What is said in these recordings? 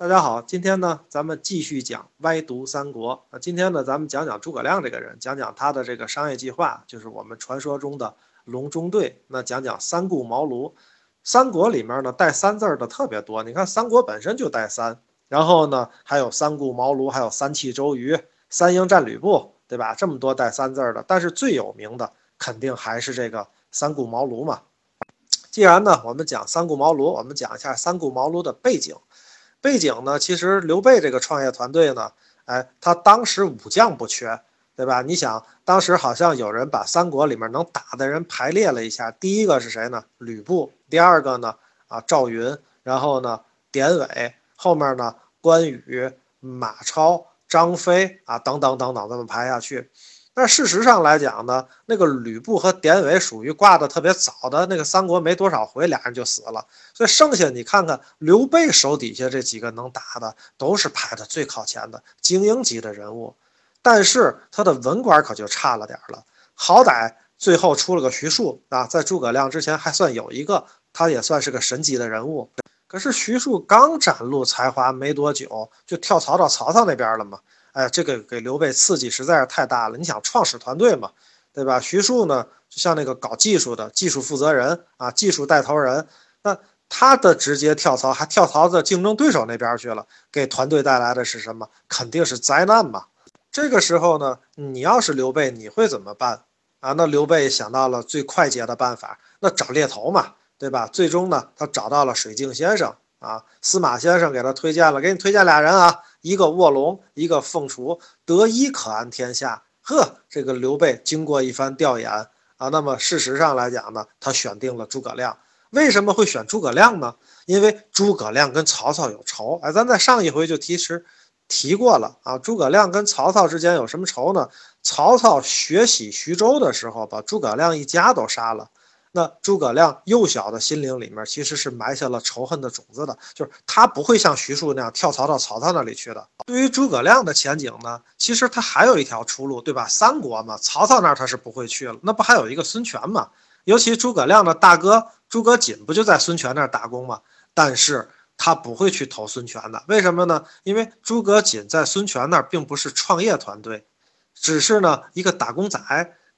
大家好，今天呢，咱们继续讲歪读三国。那今天呢，咱们讲讲诸葛亮这个人，讲讲他的这个商业计划，就是我们传说中的隆中对。那讲讲三顾茅庐。三国里面呢，带三字的特别多。你看三国本身就带三，然后呢，还有三顾茅庐，还有三气周瑜、三英战吕布，对吧？这么多带三字的，但是最有名的肯定还是这个三顾茅庐嘛。既然呢，我们讲三顾茅庐，我们讲一下三顾茅庐的背景。背景呢？其实刘备这个创业团队呢，哎，他当时武将不缺，对吧？你想，当时好像有人把三国里面能打的人排列了一下，第一个是谁呢？吕布。第二个呢？啊，赵云。然后呢？典韦。后面呢？关羽、马超、张飞啊，等等等等，这么排下去。但事实上来讲呢，那个吕布和典韦属于挂的特别早的那个三国没多少回，俩人就死了。所以剩下你看看刘备手底下这几个能打的，都是排的最靠前的精英级的人物。但是他的文官可就差了点了。好歹最后出了个徐庶啊，在诸葛亮之前还算有一个，他也算是个神级的人物。可是徐庶刚展露才华没多久，就跳槽到曹操那边了嘛。哎，这个给刘备刺激实在是太大了。你想创始团队嘛，对吧？徐庶呢，就像那个搞技术的技术负责人啊，技术带头人，那他的直接跳槽，还跳槽到竞争对手那边去了，给团队带来的是什么？肯定是灾难嘛。这个时候呢，你要是刘备，你会怎么办啊？那刘备想到了最快捷的办法，那找猎头嘛，对吧？最终呢，他找到了水镜先生。啊，司马先生给他推荐了，给你推荐俩人啊，一个卧龙，一个凤雏，得一可安天下。呵，这个刘备经过一番调研啊，那么事实上来讲呢，他选定了诸葛亮。为什么会选诸葛亮呢？因为诸葛亮跟曹操有仇。哎，咱在上一回就提示提过了啊，诸葛亮跟曹操之间有什么仇呢？曹操血洗徐州的时候，把诸葛亮一家都杀了。那诸葛亮幼小的心灵里面其实是埋下了仇恨的种子的，就是他不会像徐庶那样跳槽到曹操那里去的。对于诸葛亮的前景呢，其实他还有一条出路，对吧？三国嘛，曹操那儿他是不会去了，那不还有一个孙权嘛？尤其诸葛亮的大哥诸葛瑾不就在孙权那儿打工吗？但是他不会去投孙权的，为什么呢？因为诸葛瑾在孙权那儿并不是创业团队，只是呢一个打工仔。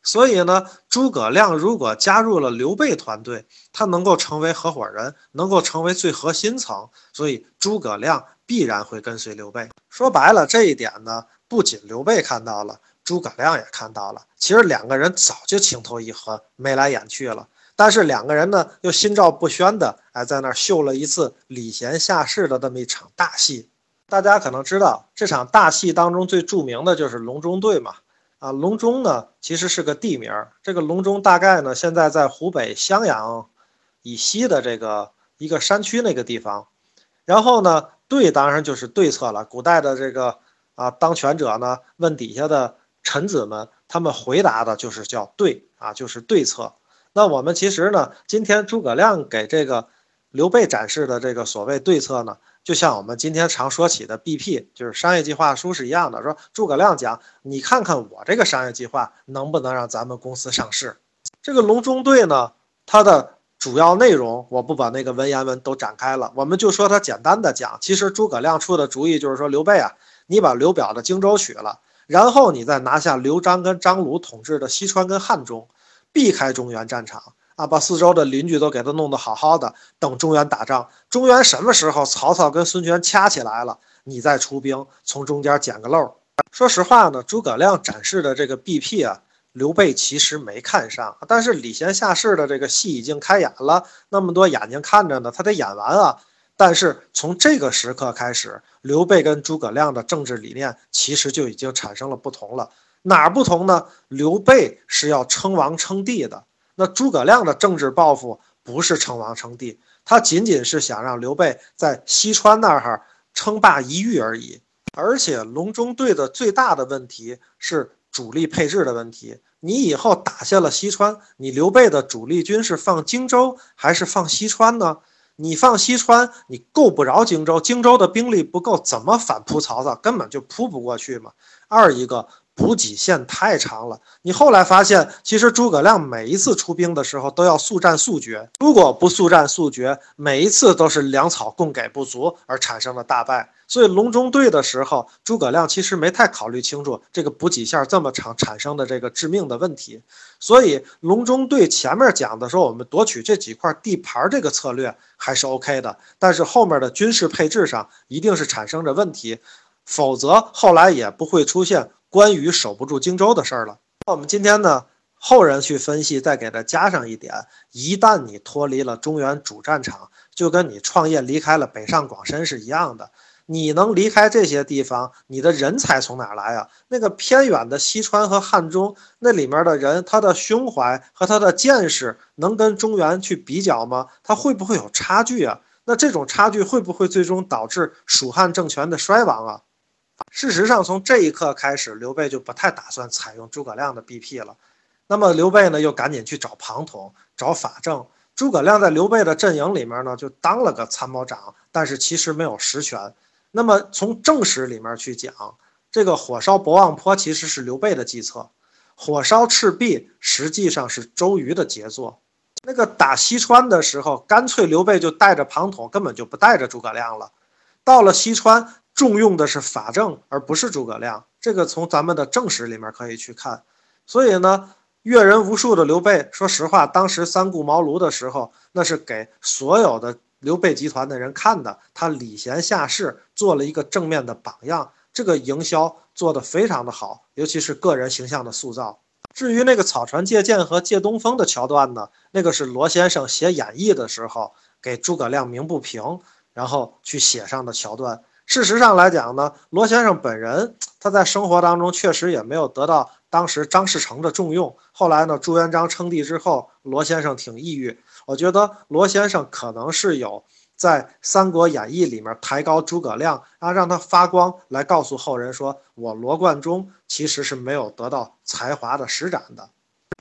所以呢，诸葛亮如果加入了刘备团队，他能够成为合伙人，能够成为最核心层，所以诸葛亮必然会跟随刘备。说白了，这一点呢，不仅刘备看到了，诸葛亮也看到了。其实两个人早就情投意合，眉来眼去了。但是两个人呢，又心照不宣的，哎，在那儿秀了一次礼贤下士的这么一场大戏。大家可能知道，这场大戏当中最著名的就是隆中对嘛。啊，隆中呢，其实是个地名儿。这个隆中大概呢，现在在湖北襄阳以西的这个一个山区那个地方。然后呢，对，当然就是对策了。古代的这个啊，当权者呢，问底下的臣子们，他们回答的就是叫对啊，就是对策。那我们其实呢，今天诸葛亮给这个刘备展示的这个所谓对策呢。就像我们今天常说起的 BP，就是商业计划书是一样的。说诸葛亮讲，你看看我这个商业计划能不能让咱们公司上市？这个隆中对呢，它的主要内容我不把那个文言文都展开了，我们就说它简单的讲。其实诸葛亮出的主意就是说，刘备啊，你把刘表的荆州取了，然后你再拿下刘璋跟张鲁统治的西川跟汉中，避开中原战场。啊，把四周的邻居都给他弄得好好的，等中原打仗。中原什么时候曹操跟孙权掐起来了，你再出兵从中间捡个漏。说实话呢，诸葛亮展示的这个 BP 啊，刘备其实没看上。但是礼贤下士的这个戏已经开演了，那么多眼睛看着呢，他得演完啊。但是从这个时刻开始，刘备跟诸葛亮的政治理念其实就已经产生了不同了。哪儿不同呢？刘备是要称王称帝的。那诸葛亮的政治抱负不是称王称帝，他仅仅是想让刘备在西川那儿称霸一域而已。而且隆中对的最大的问题是主力配置的问题。你以后打下了西川，你刘备的主力军是放荆州还是放西川呢？你放西川，你够不着荆州，荆州的兵力不够，怎么反扑曹操？根本就扑不过去嘛。二一个补给线太长了。你后来发现，其实诸葛亮每一次出兵的时候都要速战速决，如果不速战速决，每一次都是粮草供给不足而产生的大败。所以隆中对的时候，诸葛亮其实没太考虑清楚这个补给线这么长产生的这个致命的问题。所以隆中对前面讲的说，我们夺取这几块地盘这个策略还是 OK 的，但是后面的军事配置上一定是产生着问题，否则后来也不会出现关羽守不住荆州的事儿了。那我们今天呢，后人去分析，再给它加上一点：一旦你脱离了中原主战场，就跟你创业离开了北上广深是一样的。你能离开这些地方，你的人才从哪来啊？那个偏远的西川和汉中，那里面的人，他的胸怀和他的见识能跟中原去比较吗？他会不会有差距啊？那这种差距会不会最终导致蜀汉政权的衰亡啊？事实上，从这一刻开始，刘备就不太打算采用诸葛亮的 BP 了。那么刘备呢，又赶紧去找庞统、找法正。诸葛亮在刘备的阵营里面呢，就当了个参谋长，但是其实没有实权。那么从正史里面去讲，这个火烧博望坡其实是刘备的计策，火烧赤壁实际上是周瑜的杰作。那个打西川的时候，干脆刘备就带着庞统，根本就不带着诸葛亮了。到了西川，重用的是法正，而不是诸葛亮。这个从咱们的正史里面可以去看。所以呢，阅人无数的刘备，说实话，当时三顾茅庐的时候，那是给所有的。刘备集团的人看的，他礼贤下士，做了一个正面的榜样，这个营销做得非常的好，尤其是个人形象的塑造。至于那个草船借箭和借东风的桥段呢，那个是罗先生写演义的时候给诸葛亮鸣不平，然后去写上的桥段。事实上来讲呢，罗先生本人他在生活当中确实也没有得到当时张士诚的重用。后来呢，朱元璋称帝之后，罗先生挺抑郁。我觉得罗先生可能是有在《三国演义》里面抬高诸葛亮，啊，让他发光，来告诉后人说，我罗贯中其实是没有得到才华的施展的。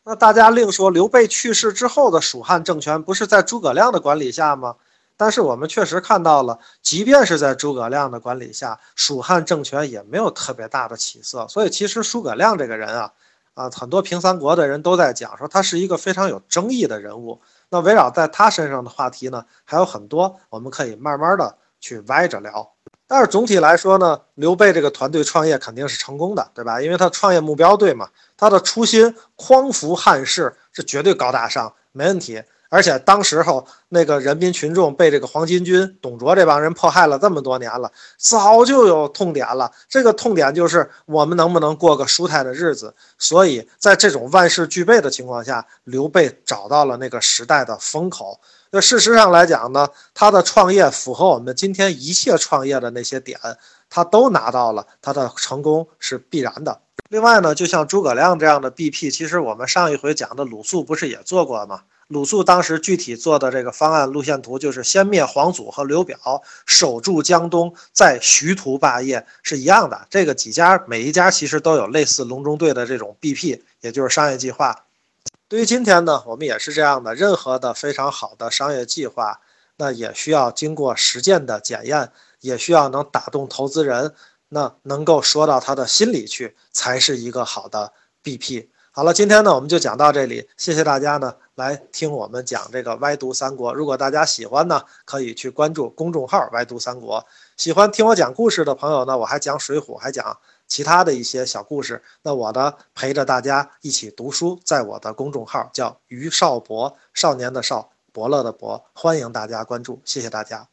那大家另说，刘备去世之后的蜀汉政权不是在诸葛亮的管理下吗？但是我们确实看到了，即便是在诸葛亮的管理下，蜀汉政权也没有特别大的起色。所以其实诸葛亮这个人啊，啊，很多评三国的人都在讲说他是一个非常有争议的人物。那围绕在他身上的话题呢，还有很多，我们可以慢慢的去歪着聊。但是总体来说呢，刘备这个团队创业肯定是成功的，对吧？因为他创业目标对嘛，他的初心匡扶汉室是绝对高大上，没问题。而且当时候那个人民群众被这个黄巾军、董卓这帮人迫害了这么多年了，早就有痛点了。这个痛点就是我们能不能过个舒泰的日子。所以在这种万事俱备的情况下，刘备找到了那个时代的风口。那事实上来讲呢，他的创业符合我们今天一切创业的那些点，他都拿到了，他的成功是必然的。另外呢，就像诸葛亮这样的 BP，其实我们上一回讲的鲁肃不是也做过吗？鲁肃当时具体做的这个方案路线图，就是先灭黄祖和刘表，守住江东，再徐图霸业，是一样的。这个几家每一家其实都有类似隆中对的这种 BP，也就是商业计划。对于今天呢，我们也是这样的。任何的非常好的商业计划，那也需要经过实践的检验，也需要能打动投资人，那能够说到他的心里去，才是一个好的 BP。好了，今天呢我们就讲到这里，谢谢大家呢来听我们讲这个歪读三国。如果大家喜欢呢，可以去关注公众号“歪读三国”。喜欢听我讲故事的朋友呢，我还讲水浒，还讲其他的一些小故事。那我呢陪着大家一起读书，在我的公众号叫于少博，少年的少，伯乐的伯，欢迎大家关注，谢谢大家。